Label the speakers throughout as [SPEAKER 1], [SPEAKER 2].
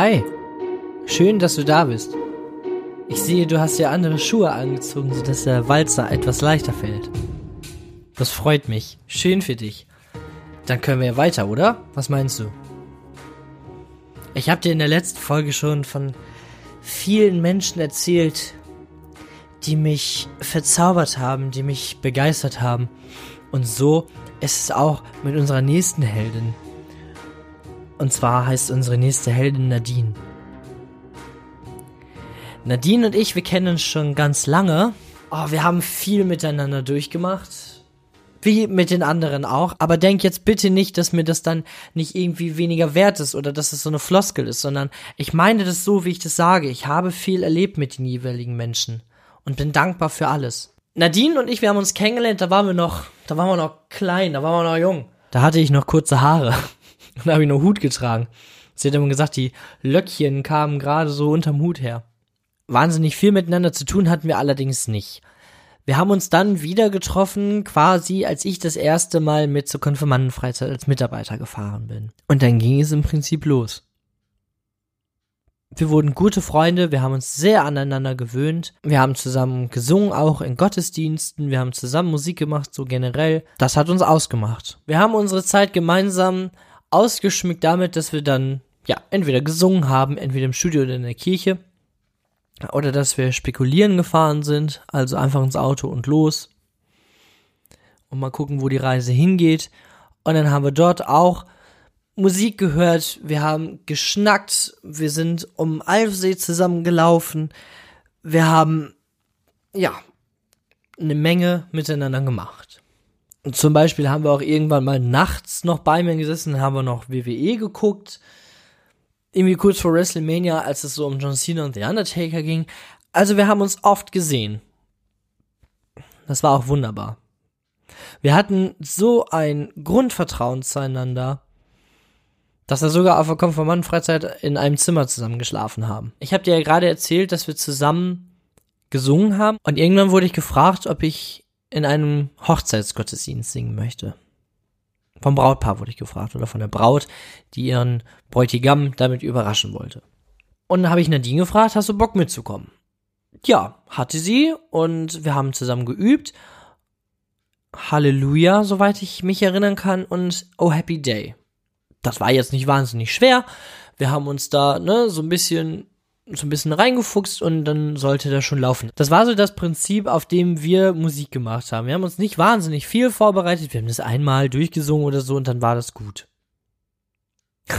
[SPEAKER 1] Hi, schön, dass du da bist. Ich sehe, du hast dir andere Schuhe angezogen, sodass der Walzer etwas leichter fällt. Das freut mich. Schön für dich. Dann können wir weiter, oder? Was meinst du? Ich habe dir in der letzten Folge schon von vielen Menschen erzählt, die mich verzaubert haben, die mich begeistert haben. Und so ist es auch mit unserer nächsten Heldin. Und zwar heißt unsere nächste Heldin Nadine. Nadine und ich, wir kennen uns schon ganz lange. Oh, wir haben viel miteinander durchgemacht. Wie mit den anderen auch. Aber denk jetzt bitte nicht, dass mir das dann nicht irgendwie weniger wert ist oder dass es so eine Floskel ist, sondern ich meine das so, wie ich das sage. Ich habe viel erlebt mit den jeweiligen Menschen und bin dankbar für alles. Nadine und ich, wir haben uns kennengelernt, da waren wir noch, da waren wir noch klein, da waren wir noch jung. Da hatte ich noch kurze Haare und da habe ich noch Hut getragen. Sie hat immer gesagt, die Löckchen kamen gerade so unterm Hut her. Wahnsinnig viel miteinander zu tun hatten wir allerdings nicht. Wir haben uns dann wieder getroffen, quasi als ich das erste Mal mit zur Konfirmandenfreizeit als Mitarbeiter gefahren bin. Und dann ging es im Prinzip los wir wurden gute Freunde, wir haben uns sehr aneinander gewöhnt. Wir haben zusammen gesungen, auch in Gottesdiensten, wir haben zusammen Musik gemacht, so generell. Das hat uns ausgemacht. Wir haben unsere Zeit gemeinsam ausgeschmückt damit, dass wir dann, ja, entweder gesungen haben, entweder im Studio oder in der Kirche. Oder dass wir spekulieren gefahren sind, also einfach ins Auto und los. Und mal gucken, wo die Reise hingeht. Und dann haben wir dort auch Musik gehört, wir haben geschnackt, wir sind um Alfsee zusammen gelaufen, wir haben, ja, eine Menge miteinander gemacht. Zum Beispiel haben wir auch irgendwann mal nachts noch bei mir gesessen, haben wir noch WWE geguckt, irgendwie kurz vor WrestleMania, als es so um John Cena und The Undertaker ging. Also wir haben uns oft gesehen. Das war auch wunderbar. Wir hatten so ein Grundvertrauen zueinander dass wir sogar auf der Konfirmandenfreizeit in einem Zimmer zusammen geschlafen haben. Ich habe dir ja gerade erzählt, dass wir zusammen gesungen haben und irgendwann wurde ich gefragt, ob ich in einem Hochzeitsgottesdienst singen möchte. Vom Brautpaar wurde ich gefragt oder von der Braut, die ihren Bräutigam damit überraschen wollte. Und dann habe ich Nadine gefragt, hast du Bock mitzukommen? Ja, hatte sie und wir haben zusammen geübt. Halleluja, soweit ich mich erinnern kann und Oh Happy Day das war jetzt nicht wahnsinnig schwer. Wir haben uns da, ne, so ein bisschen so ein bisschen reingefuchst und dann sollte das schon laufen. Das war so das Prinzip, auf dem wir Musik gemacht haben. Wir haben uns nicht wahnsinnig viel vorbereitet. Wir haben das einmal durchgesungen oder so und dann war das gut.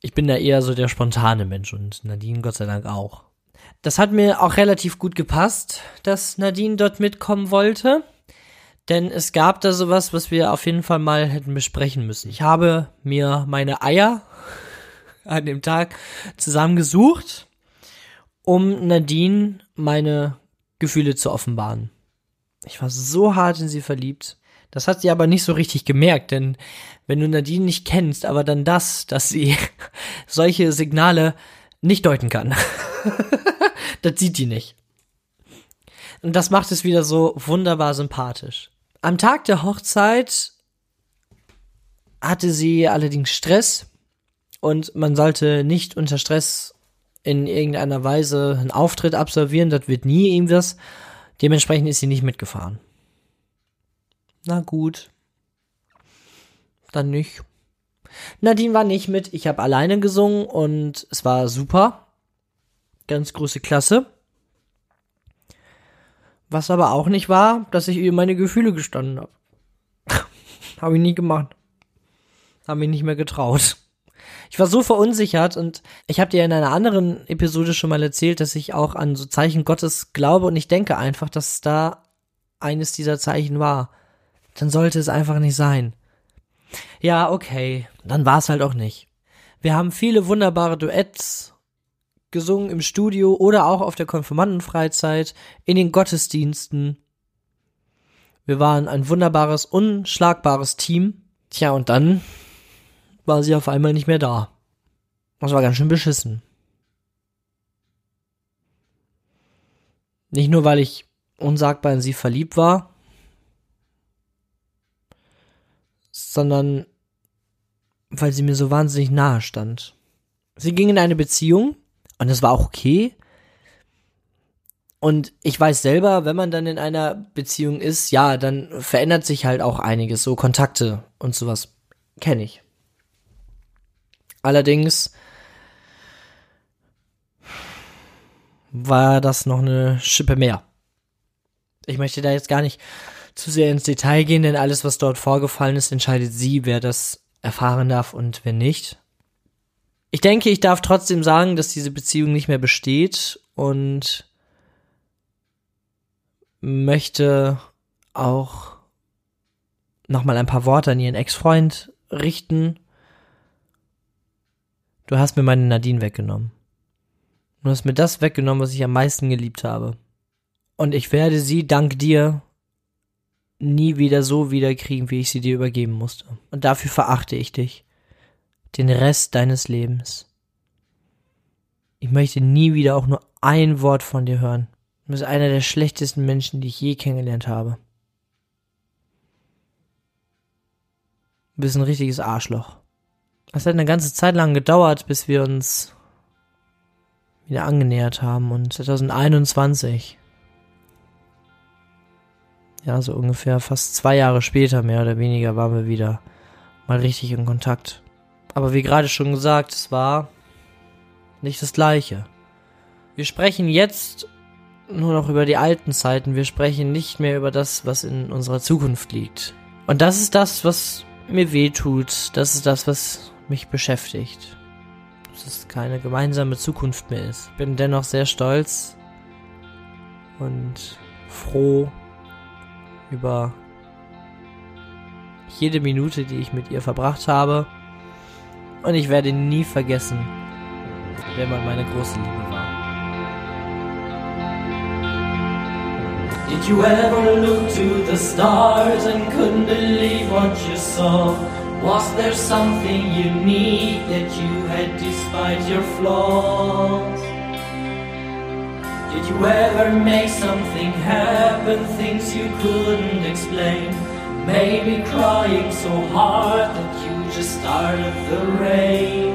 [SPEAKER 1] ich bin da eher so der spontane Mensch und Nadine Gott sei Dank auch. Das hat mir auch relativ gut gepasst, dass Nadine dort mitkommen wollte. Denn es gab da sowas, was wir auf jeden Fall mal hätten besprechen müssen. Ich habe mir meine Eier an dem Tag zusammengesucht, um Nadine meine Gefühle zu offenbaren. Ich war so hart in sie verliebt. Das hat sie aber nicht so richtig gemerkt, denn wenn du Nadine nicht kennst, aber dann das, dass sie solche Signale nicht deuten kann, das sieht die nicht. Und das macht es wieder so wunderbar sympathisch. Am Tag der Hochzeit hatte sie allerdings Stress und man sollte nicht unter Stress in irgendeiner Weise einen Auftritt absolvieren, das wird nie irgendwas. Dementsprechend ist sie nicht mitgefahren. Na gut. Dann nicht. Nadine war nicht mit, ich habe alleine gesungen und es war super. Ganz große Klasse. Was aber auch nicht war, dass ich ihr meine Gefühle gestanden habe. habe ich nie gemacht. Habe mich nicht mehr getraut. Ich war so verunsichert und ich habe dir in einer anderen Episode schon mal erzählt, dass ich auch an so Zeichen Gottes glaube und ich denke einfach, dass da eines dieser Zeichen war. Dann sollte es einfach nicht sein. Ja, okay, dann war es halt auch nicht. Wir haben viele wunderbare Duets gesungen im Studio oder auch auf der Konfirmandenfreizeit, in den Gottesdiensten. Wir waren ein wunderbares, unschlagbares Team. Tja, und dann war sie auf einmal nicht mehr da. Das war ganz schön beschissen. Nicht nur, weil ich unsagbar in sie verliebt war, sondern weil sie mir so wahnsinnig nahe stand. Sie ging in eine Beziehung und das war auch okay. Und ich weiß selber, wenn man dann in einer Beziehung ist, ja, dann verändert sich halt auch einiges, so Kontakte und sowas kenne ich. Allerdings war das noch eine Schippe mehr. Ich möchte da jetzt gar nicht zu sehr ins Detail gehen, denn alles, was dort vorgefallen ist, entscheidet sie, wer das erfahren darf und wer nicht. Ich denke, ich darf trotzdem sagen, dass diese Beziehung nicht mehr besteht und möchte auch nochmal ein paar Worte an ihren Ex-Freund richten. Du hast mir meine Nadine weggenommen. Du hast mir das weggenommen, was ich am meisten geliebt habe. Und ich werde sie dank dir nie wieder so wiederkriegen, wie ich sie dir übergeben musste. Und dafür verachte ich dich. Den Rest deines Lebens. Ich möchte nie wieder auch nur ein Wort von dir hören. Du bist einer der schlechtesten Menschen, die ich je kennengelernt habe. Du bist ein richtiges Arschloch. Es hat eine ganze Zeit lang gedauert, bis wir uns wieder angenähert haben und 2021 ja, so ungefähr fast zwei Jahre später, mehr oder weniger, waren wir wieder mal richtig in Kontakt. Aber wie gerade schon gesagt, es war nicht das gleiche. Wir sprechen jetzt nur noch über die alten Zeiten, wir sprechen nicht mehr über das, was in unserer Zukunft liegt. Und das ist das, was mir weh tut, das ist das, was mich beschäftigt. Dass es keine gemeinsame Zukunft mehr ist. Ich bin dennoch sehr stolz und froh, über jede Minute, die ich mit ihr verbracht habe. Und ich werde nie vergessen, wer mal meine große Liebe war. Did you ever look to the stars and couldn't believe what you saw? Was there something unique that you had despite your flaws? Did you ever make something happen, things you couldn't explain? Maybe crying so hard that you just started the rain.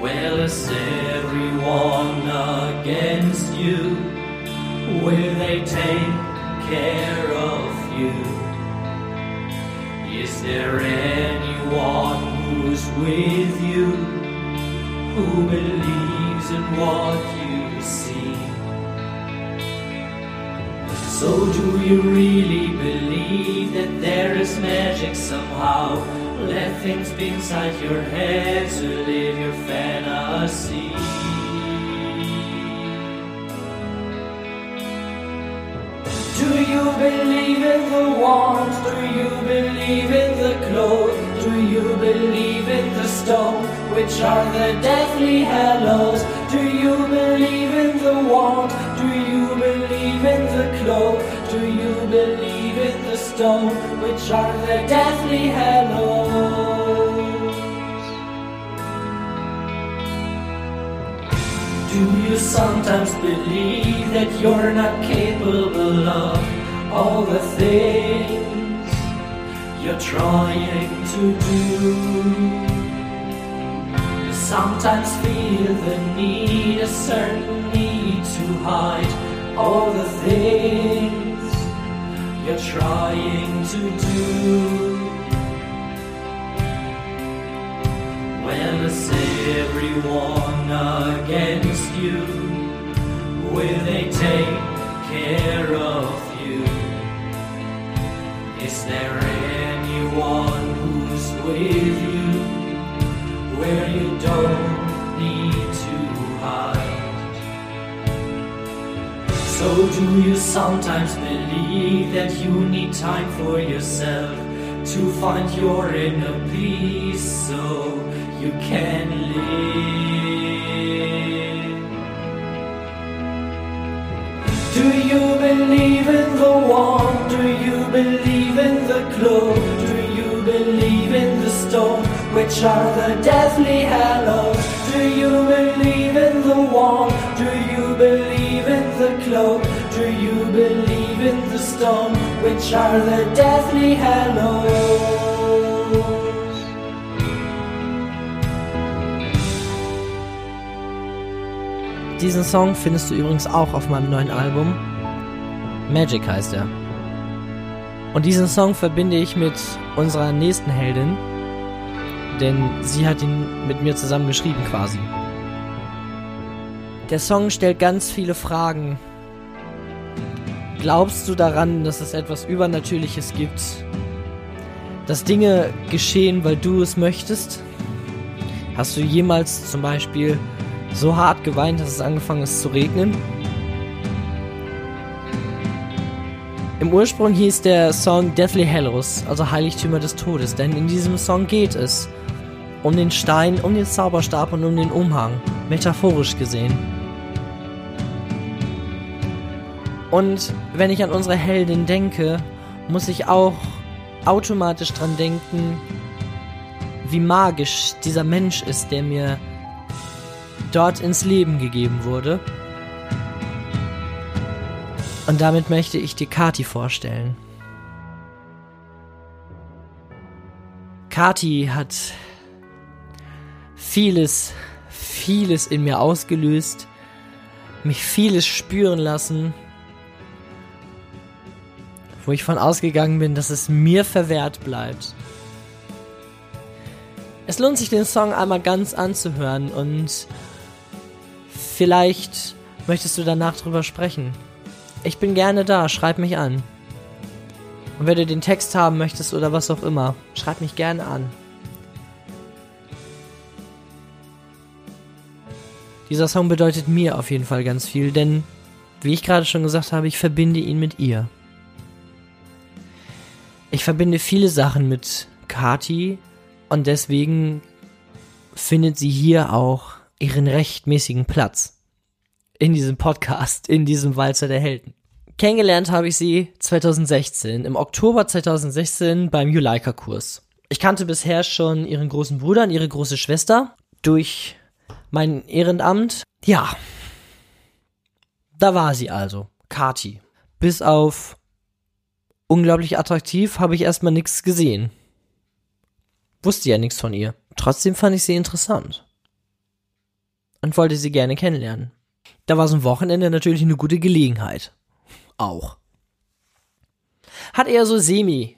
[SPEAKER 1] Well, is everyone against you? Will they take care of Is there anyone who's with you? who believes in what you see. So, do you really believe that there is magic somehow? Let things be inside your head to live your fantasy. Believe in the warmth? Do you believe in the clothes? Do you believe in the stone? Which are the deathly hallows? Do you believe in the warmth? Do you believe in the cloak? Do you believe in the stone? Which are the deathly hallows? Do you sometimes believe that you're not capable of all the things you're trying to do? You sometimes feel the need, a certain need to hide all the things you're trying to do. Well, is everyone against you? Will they take care of? Is there anyone who's with you? where you don't need to hide. So, do you sometimes believe that you need time for yourself to find your inner peace so you can live? Do you believe in the warmth? believe in the cloak? Do you believe in the storm? Which are the deathly hallows? Do you believe in the warm? Do you believe in the cloak? Do you believe in the storm? Which are the deathly hallows? Diesen Song findest du übrigens auch auf meinem neuen Album. Magic heißt er. Und diesen Song verbinde ich mit unserer nächsten Heldin, denn sie hat ihn mit mir zusammen geschrieben quasi. Der Song stellt ganz viele Fragen. Glaubst du daran, dass es etwas Übernatürliches gibt? Dass Dinge geschehen, weil du es möchtest? Hast du jemals zum Beispiel so hart geweint, dass es angefangen ist zu regnen? Im Ursprung hieß der Song Deathly Hallows, also Heiligtümer des Todes, denn in diesem Song geht es um den Stein, um den Zauberstab und um den Umhang, metaphorisch gesehen. Und wenn ich an unsere Heldin denke, muss ich auch automatisch dran denken, wie magisch dieser Mensch ist, der mir dort ins Leben gegeben wurde. Und damit möchte ich dir Kati vorstellen. Kati hat vieles, vieles in mir ausgelöst, mich vieles spüren lassen, wo ich von ausgegangen bin, dass es mir verwehrt bleibt. Es lohnt sich, den Song einmal ganz anzuhören und vielleicht möchtest du danach drüber sprechen. Ich bin gerne da, schreib mich an. Und wenn du den Text haben möchtest oder was auch immer, schreib mich gerne an. Dieser Song bedeutet mir auf jeden Fall ganz viel, denn, wie ich gerade schon gesagt habe, ich verbinde ihn mit ihr. Ich verbinde viele Sachen mit Kati, und deswegen findet sie hier auch ihren rechtmäßigen Platz. In diesem Podcast, in diesem Walzer der Helden. Kennengelernt habe ich sie 2016, im Oktober 2016 beim Juleika-Kurs. Ich kannte bisher schon ihren großen Bruder und ihre große Schwester durch mein Ehrenamt. Ja, da war sie also, Kati. Bis auf unglaublich attraktiv habe ich erstmal nichts gesehen. Wusste ja nichts von ihr. Trotzdem fand ich sie interessant. Und wollte sie gerne kennenlernen. Da war so ein Wochenende natürlich eine gute Gelegenheit. Auch. Hat eher so semi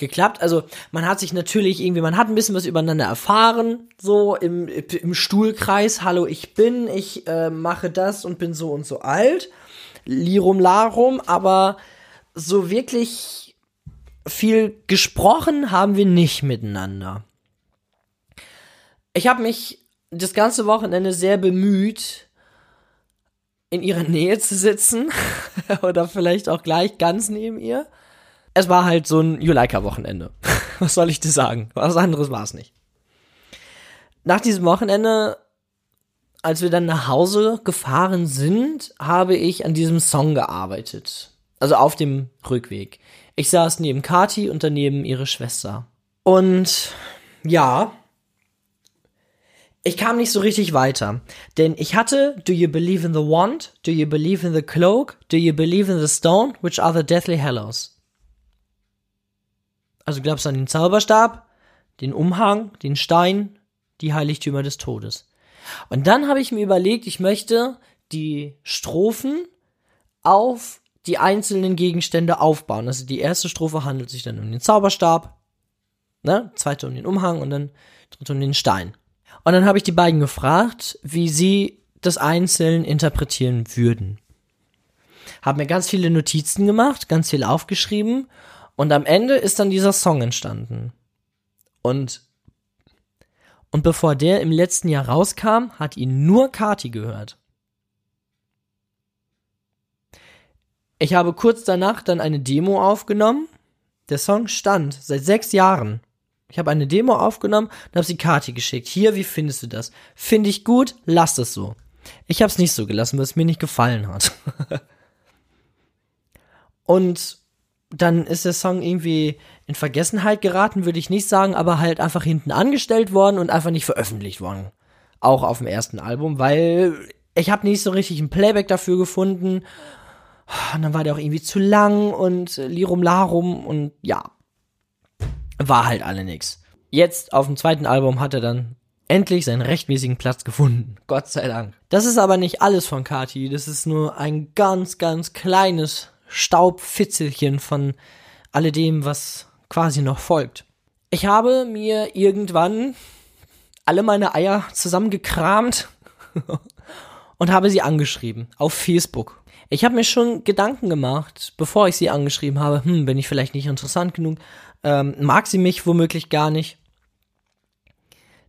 [SPEAKER 1] geklappt. Also man hat sich natürlich irgendwie, man hat ein bisschen was übereinander erfahren, so im, im Stuhlkreis. Hallo, ich bin, ich äh, mache das und bin so und so alt. Lirum Larum, aber so wirklich viel gesprochen haben wir nicht miteinander. Ich habe mich das ganze Wochenende sehr bemüht, in ihrer Nähe zu sitzen oder vielleicht auch gleich ganz neben ihr. Es war halt so ein Juleika-Wochenende. Was soll ich dir sagen? Was anderes war es nicht. Nach diesem Wochenende, als wir dann nach Hause gefahren sind, habe ich an diesem Song gearbeitet. Also auf dem Rückweg. Ich saß neben Kati und daneben ihre Schwester. Und ja, ich kam nicht so richtig weiter. Denn ich hatte Do you believe in the wand? Do you believe in the cloak? Do you believe in the stone? Which are the deathly hallows? Also glaubst du an den Zauberstab, den Umhang, den Stein, die Heiligtümer des Todes. Und dann habe ich mir überlegt, ich möchte die Strophen auf die einzelnen Gegenstände aufbauen. Also die erste Strophe handelt sich dann um den Zauberstab, ne? zweite um den Umhang und dann dritte um den Stein. Und dann habe ich die beiden gefragt, wie sie das einzeln interpretieren würden. Habe mir ganz viele Notizen gemacht, ganz viel aufgeschrieben und am Ende ist dann dieser Song entstanden. Und und bevor der im letzten Jahr rauskam, hat ihn nur Kati gehört. Ich habe kurz danach dann eine Demo aufgenommen. Der Song stand seit sechs Jahren. Ich habe eine Demo aufgenommen und habe sie Kati geschickt. Hier, wie findest du das? Finde ich gut, lass es so. Ich habe es nicht so gelassen, weil es mir nicht gefallen hat. und dann ist der Song irgendwie in Vergessenheit geraten, würde ich nicht sagen, aber halt einfach hinten angestellt worden und einfach nicht veröffentlicht worden. Auch auf dem ersten Album, weil ich habe nicht so richtig ein Playback dafür gefunden und dann war der auch irgendwie zu lang und Lirum Larum und ja. War halt alle nix. Jetzt auf dem zweiten Album hat er dann endlich seinen rechtmäßigen Platz gefunden. Gott sei Dank. Das ist aber nicht alles von Kati. Das ist nur ein ganz, ganz kleines Staubfitzelchen von alledem, was quasi noch folgt. Ich habe mir irgendwann alle meine Eier zusammengekramt und habe sie angeschrieben auf Facebook. Ich habe mir schon Gedanken gemacht, bevor ich sie angeschrieben habe, hm, bin ich vielleicht nicht interessant genug, ähm, mag sie mich womöglich gar nicht.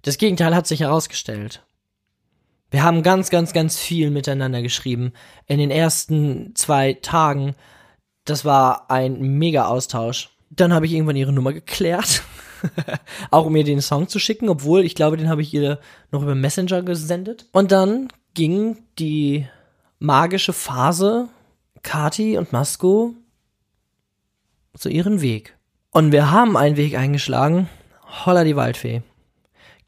[SPEAKER 1] Das Gegenteil hat sich herausgestellt. Wir haben ganz, ganz, ganz viel miteinander geschrieben. In den ersten zwei Tagen. Das war ein mega Austausch. Dann habe ich irgendwann ihre Nummer geklärt. auch um ihr den Song zu schicken, obwohl ich glaube, den habe ich ihr noch über Messenger gesendet. Und dann ging die magische Phase Kati und Masko zu ihren Weg. Und wir haben einen Weg eingeschlagen. Holla die Waldfee.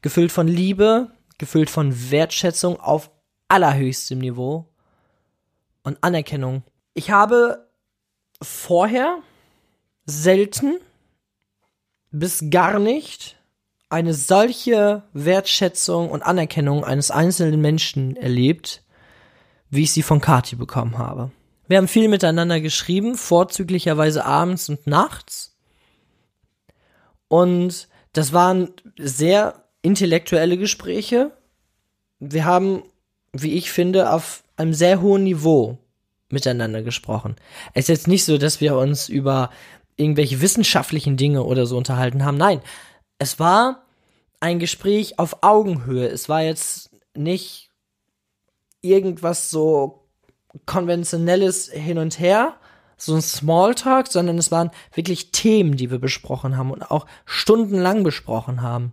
[SPEAKER 1] Gefüllt von Liebe, gefüllt von Wertschätzung auf allerhöchstem Niveau und Anerkennung. Ich habe vorher selten bis gar nicht eine solche Wertschätzung und Anerkennung eines einzelnen Menschen erlebt, wie ich sie von Kati bekommen habe. Wir haben viel miteinander geschrieben, vorzüglicherweise abends und nachts. Und das waren sehr intellektuelle Gespräche. Wir haben, wie ich finde, auf einem sehr hohen Niveau miteinander gesprochen. Es ist jetzt nicht so, dass wir uns über irgendwelche wissenschaftlichen Dinge oder so unterhalten haben. Nein, es war ein Gespräch auf Augenhöhe. Es war jetzt nicht irgendwas so konventionelles hin und her, so ein Smalltalk, sondern es waren wirklich Themen, die wir besprochen haben und auch stundenlang besprochen haben.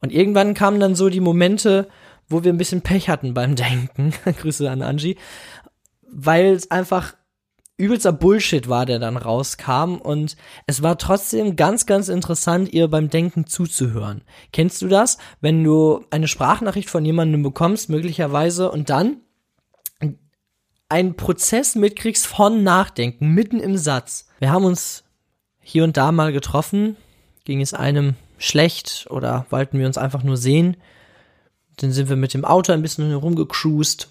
[SPEAKER 1] Und irgendwann kamen dann so die Momente, wo wir ein bisschen Pech hatten beim Denken. Grüße an Angie. Weil es einfach übelster Bullshit war, der dann rauskam und es war trotzdem ganz, ganz interessant, ihr beim Denken zuzuhören. Kennst du das? Wenn du eine Sprachnachricht von jemandem bekommst, möglicherweise, und dann einen Prozess mitkriegst von Nachdenken, mitten im Satz. Wir haben uns hier und da mal getroffen, ging es einem schlecht oder wollten wir uns einfach nur sehen. Dann sind wir mit dem Auto ein bisschen herumgecruised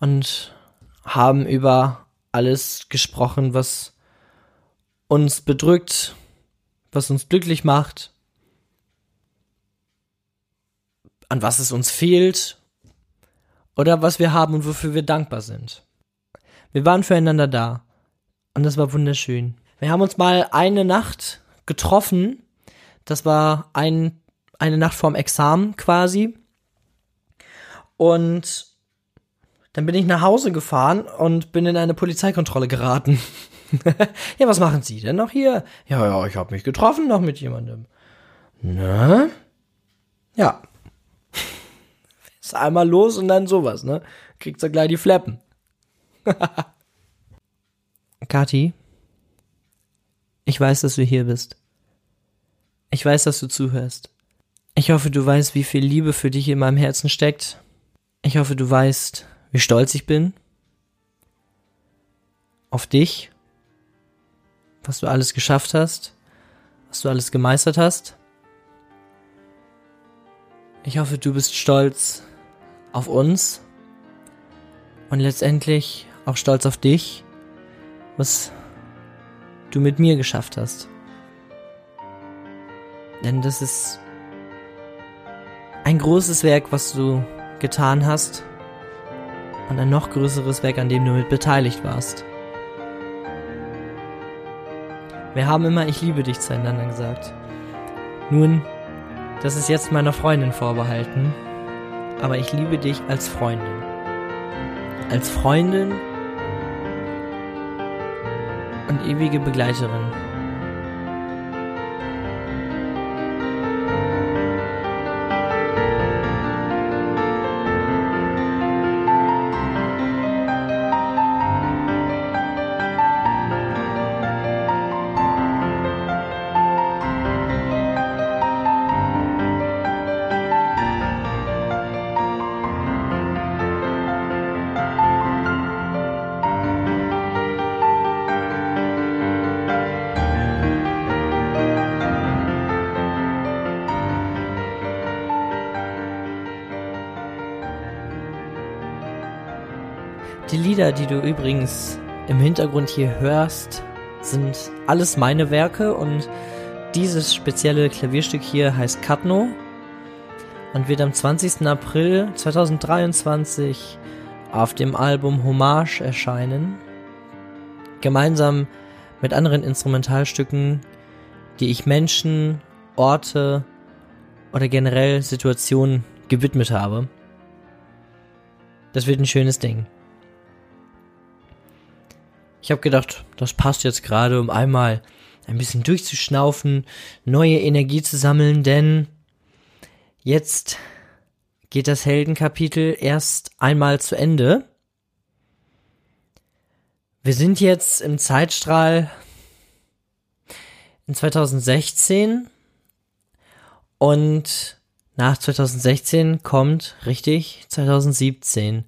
[SPEAKER 1] und haben über alles gesprochen, was uns bedrückt, was uns glücklich macht, an was es uns fehlt oder was wir haben und wofür wir dankbar sind. Wir waren füreinander da und das war wunderschön. Wir haben uns mal eine Nacht getroffen. Das war ein, eine Nacht vorm Examen quasi. Und dann bin ich nach Hause gefahren und bin in eine Polizeikontrolle geraten. ja, was machen Sie denn noch hier? Ja, ja, ich habe mich getroffen noch mit jemandem. Ne? Ja. Einmal los und dann sowas, ne? Kriegt er gleich die Fleppen. Kathi, ich weiß, dass du hier bist. Ich weiß, dass du zuhörst. Ich hoffe, du weißt, wie viel Liebe für dich in meinem Herzen steckt. Ich hoffe, du weißt, wie stolz ich bin auf dich, was du alles geschafft hast, was du alles gemeistert hast. Ich hoffe, du bist stolz auf uns und letztendlich auch stolz auf dich, was du mit mir geschafft hast. Denn das ist ein großes Werk, was du getan hast und ein noch größeres Werk, an dem du mit beteiligt warst. Wir haben immer Ich liebe dich zueinander gesagt. Nun, das ist jetzt meiner Freundin vorbehalten, aber ich liebe dich als Freundin. Als Freundin und ewige Begleiterin. Die du übrigens im Hintergrund hier hörst, sind alles meine Werke und dieses spezielle Klavierstück hier heißt Katno und wird am 20. April 2023 auf dem Album Hommage erscheinen. Gemeinsam mit anderen Instrumentalstücken, die ich Menschen, Orte oder generell Situationen gewidmet habe. Das wird ein schönes Ding. Ich habe gedacht, das passt jetzt gerade, um einmal ein bisschen durchzuschnaufen, neue Energie zu sammeln, denn jetzt geht das Heldenkapitel erst einmal zu Ende. Wir sind jetzt im Zeitstrahl in 2016 und nach 2016 kommt richtig 2017.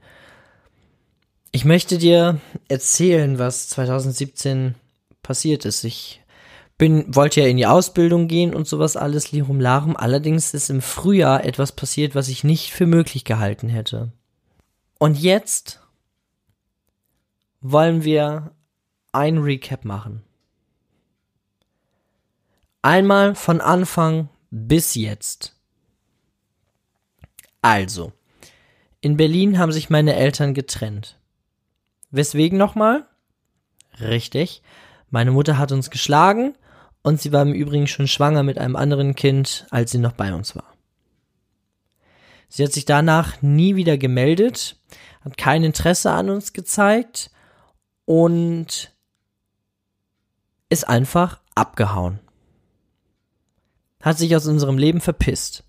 [SPEAKER 1] Ich möchte dir erzählen, was 2017 passiert ist. Ich bin, wollte ja in die Ausbildung gehen und sowas alles, Lirum Larum. Allerdings ist im Frühjahr etwas passiert, was ich nicht für möglich gehalten hätte. Und jetzt wollen wir ein Recap machen. Einmal von Anfang bis jetzt. Also, in Berlin haben sich meine Eltern getrennt. Weswegen nochmal? Richtig. Meine Mutter hat uns geschlagen und sie war im Übrigen schon schwanger mit einem anderen Kind, als sie noch bei uns war. Sie hat sich danach nie wieder gemeldet, hat kein Interesse an uns gezeigt und ist einfach abgehauen. Hat sich aus unserem Leben verpisst.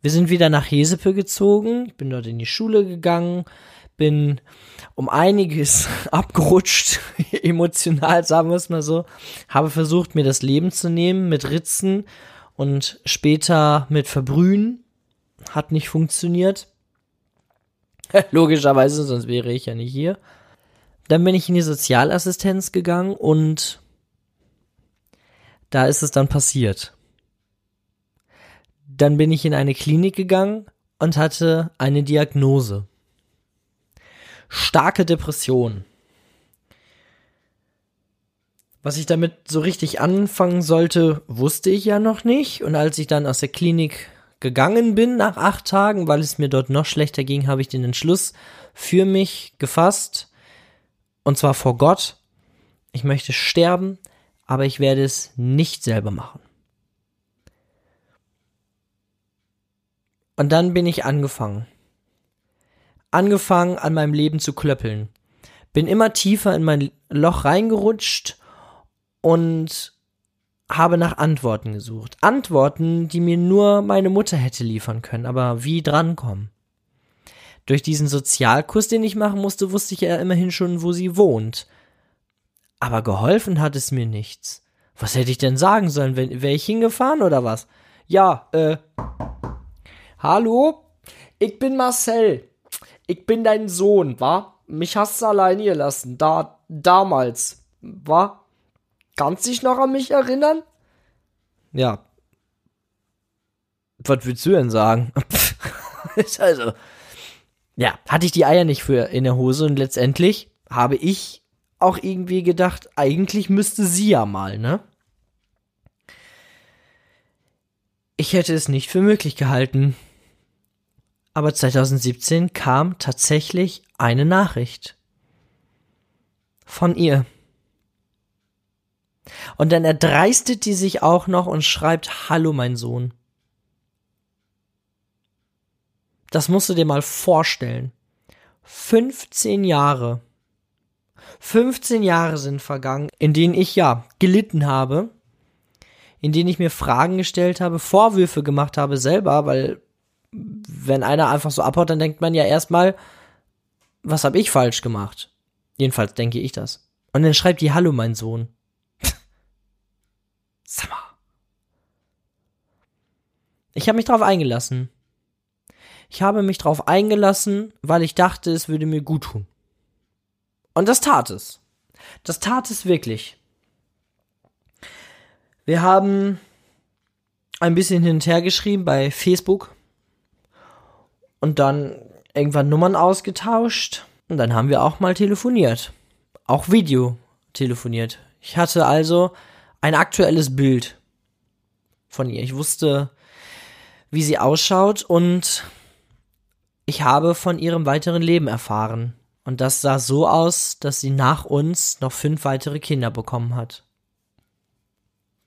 [SPEAKER 1] Wir sind wieder nach Jesepe gezogen, ich bin dort in die Schule gegangen, bin um einiges abgerutscht, emotional, sagen wir es mal so. Habe versucht, mir das Leben zu nehmen mit Ritzen und später mit Verbrühen. Hat nicht funktioniert. Logischerweise, sonst wäre ich ja nicht hier. Dann bin ich in die Sozialassistenz gegangen und da ist es dann passiert. Dann bin ich in eine Klinik gegangen und hatte eine Diagnose starke Depression. Was ich damit so richtig anfangen sollte, wusste ich ja noch nicht. Und als ich dann aus der Klinik gegangen bin nach acht Tagen, weil es mir dort noch schlechter ging, habe ich den Entschluss für mich gefasst. Und zwar vor Gott. Ich möchte sterben, aber ich werde es nicht selber machen. Und dann bin ich angefangen angefangen, an meinem Leben zu klöppeln. Bin immer tiefer in mein Loch reingerutscht und habe nach Antworten gesucht. Antworten, die mir nur meine Mutter hätte liefern können, aber wie drankommen. Durch diesen Sozialkurs, den ich machen musste, wusste ich ja immerhin schon, wo sie wohnt. Aber geholfen hat es mir nichts. Was hätte ich denn sagen sollen? Wäre ich hingefahren oder was? Ja, äh. Hallo? Ich bin Marcel ich bin dein Sohn, wa? Mich hast du alleine gelassen, da, damals, wa? Kannst dich noch an mich erinnern? Ja. Was willst du denn sagen? also, ja, hatte ich die Eier nicht für in der Hose und letztendlich habe ich auch irgendwie gedacht, eigentlich müsste sie ja mal, ne? Ich hätte es nicht für möglich gehalten, aber 2017 kam tatsächlich eine Nachricht von ihr. Und dann erdreistet die sich auch noch und schreibt, Hallo mein Sohn. Das musst du dir mal vorstellen. 15 Jahre. 15 Jahre sind vergangen, in denen ich ja gelitten habe, in denen ich mir Fragen gestellt habe, Vorwürfe gemacht habe selber, weil wenn einer einfach so abhaut, dann denkt man ja erstmal, was habe ich falsch gemacht? Jedenfalls denke ich das. Und dann schreibt die Hallo, mein Sohn. Mal. Ich habe mich drauf eingelassen. Ich habe mich drauf eingelassen, weil ich dachte, es würde mir gut tun. Und das tat es. Das tat es wirklich. Wir haben ein bisschen hin und her geschrieben bei Facebook und dann irgendwann Nummern ausgetauscht und dann haben wir auch mal telefoniert. Auch Video telefoniert. Ich hatte also ein aktuelles Bild von ihr. Ich wusste, wie sie ausschaut und ich habe von ihrem weiteren Leben erfahren. Und das sah so aus, dass sie nach uns noch fünf weitere Kinder bekommen hat.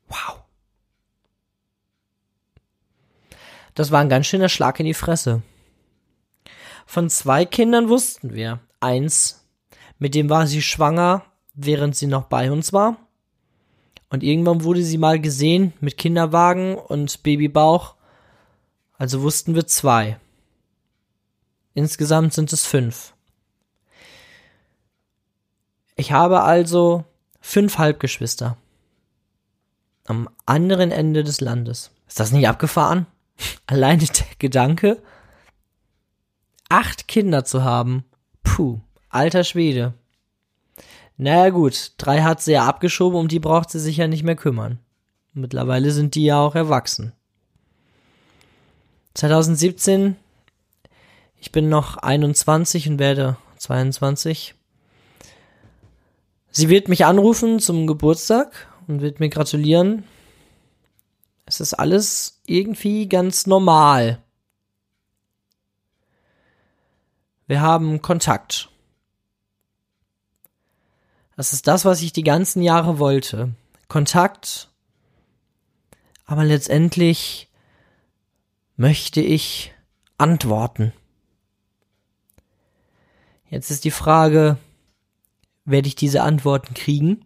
[SPEAKER 1] Wow. Das war ein ganz schöner Schlag in die Fresse. Von zwei Kindern wussten wir. Eins, mit dem war sie schwanger, während sie noch bei uns war. Und irgendwann wurde sie mal gesehen mit Kinderwagen und Babybauch. Also wussten wir zwei. Insgesamt sind es fünf. Ich habe also fünf Halbgeschwister. Am anderen Ende des Landes. Ist das nicht abgefahren? Alleine der Gedanke, acht Kinder zu haben. Puh, alter Schwede. Naja gut, drei hat sie ja abgeschoben, um die braucht sie sich ja nicht mehr kümmern. Mittlerweile sind die ja auch erwachsen. 2017, ich bin noch 21 und werde 22. Sie wird mich anrufen zum Geburtstag und wird mir gratulieren. Es ist alles irgendwie ganz normal. Wir haben Kontakt. Das ist das, was ich die ganzen Jahre wollte. Kontakt. Aber letztendlich möchte ich antworten. Jetzt ist die Frage, werde ich diese Antworten kriegen?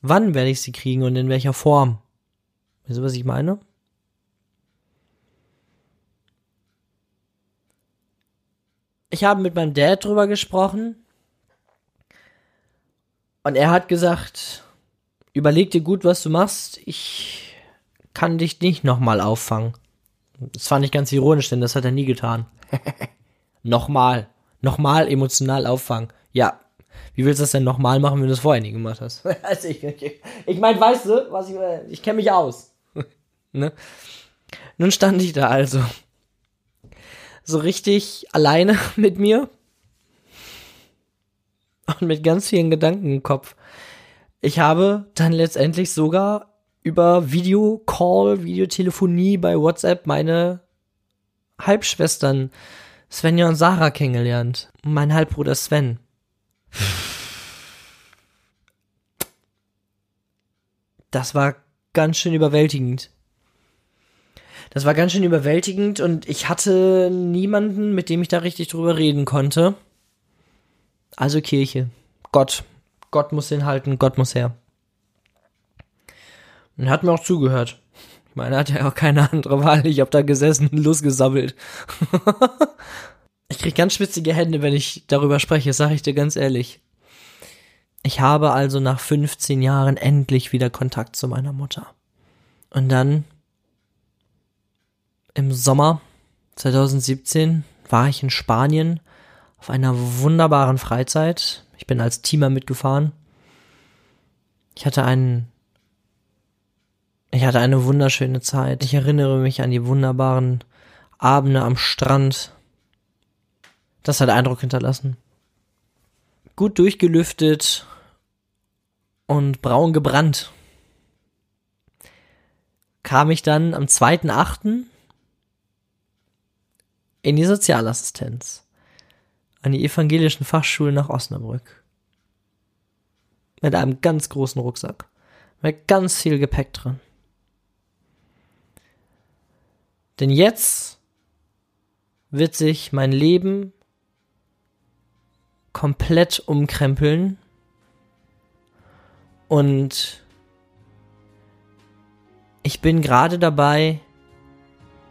[SPEAKER 1] Wann werde ich sie kriegen und in welcher Form? Weißt du, was ich meine? Ich habe mit meinem Dad drüber gesprochen und er hat gesagt, überleg dir gut, was du machst. Ich kann dich nicht nochmal auffangen. Das fand ich ganz ironisch, denn das hat er nie getan. nochmal. Nochmal emotional auffangen. Ja. Wie willst du das denn nochmal machen, wenn du es vorher nie gemacht hast? also ich, ich, ich meine, weißt du, was ich, ich kenne mich aus. ne? Nun stand ich da also. So richtig alleine mit mir und mit ganz vielen Gedanken im Kopf. Ich habe dann letztendlich sogar über Videocall, Videotelefonie bei WhatsApp meine Halbschwestern Svenja und Sarah kennengelernt. Und mein Halbbruder Sven. Das war ganz schön überwältigend. Das war ganz schön überwältigend und ich hatte niemanden, mit dem ich da richtig drüber reden konnte. Also Kirche. Gott. Gott muss den halten, Gott muss her. Und er hat mir auch zugehört. Ich meine, er hat ja auch keine andere Wahl. Ich habe da gesessen und Lust gesammelt. ich krieg ganz schwitzige Hände, wenn ich darüber spreche, sage ich dir ganz ehrlich. Ich habe also nach 15 Jahren endlich wieder Kontakt zu meiner Mutter. Und dann im Sommer 2017 war ich in Spanien auf einer wunderbaren Freizeit. Ich bin als Teamer mitgefahren. Ich hatte einen ich hatte eine wunderschöne Zeit. Ich erinnere mich an die wunderbaren Abende am Strand. Das hat Eindruck hinterlassen. Gut durchgelüftet und braun gebrannt. Kam ich dann am 2.8. in die Sozialassistenz an die evangelischen Fachschulen nach Osnabrück. Mit einem ganz großen Rucksack. Mit ganz viel Gepäck drin. Denn jetzt wird sich mein Leben komplett umkrempeln und ich bin gerade dabei,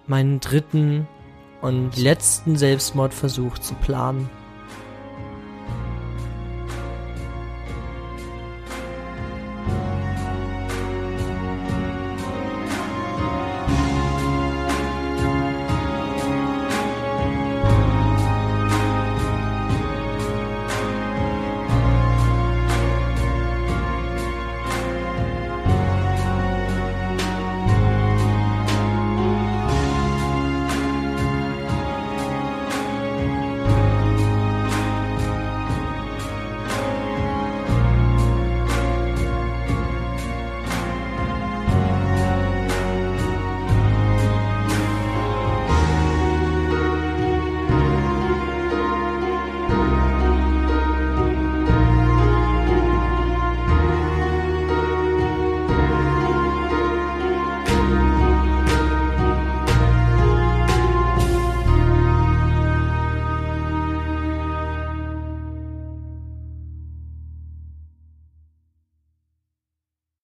[SPEAKER 1] meinen dritten und letzten Selbstmordversuch zu planen.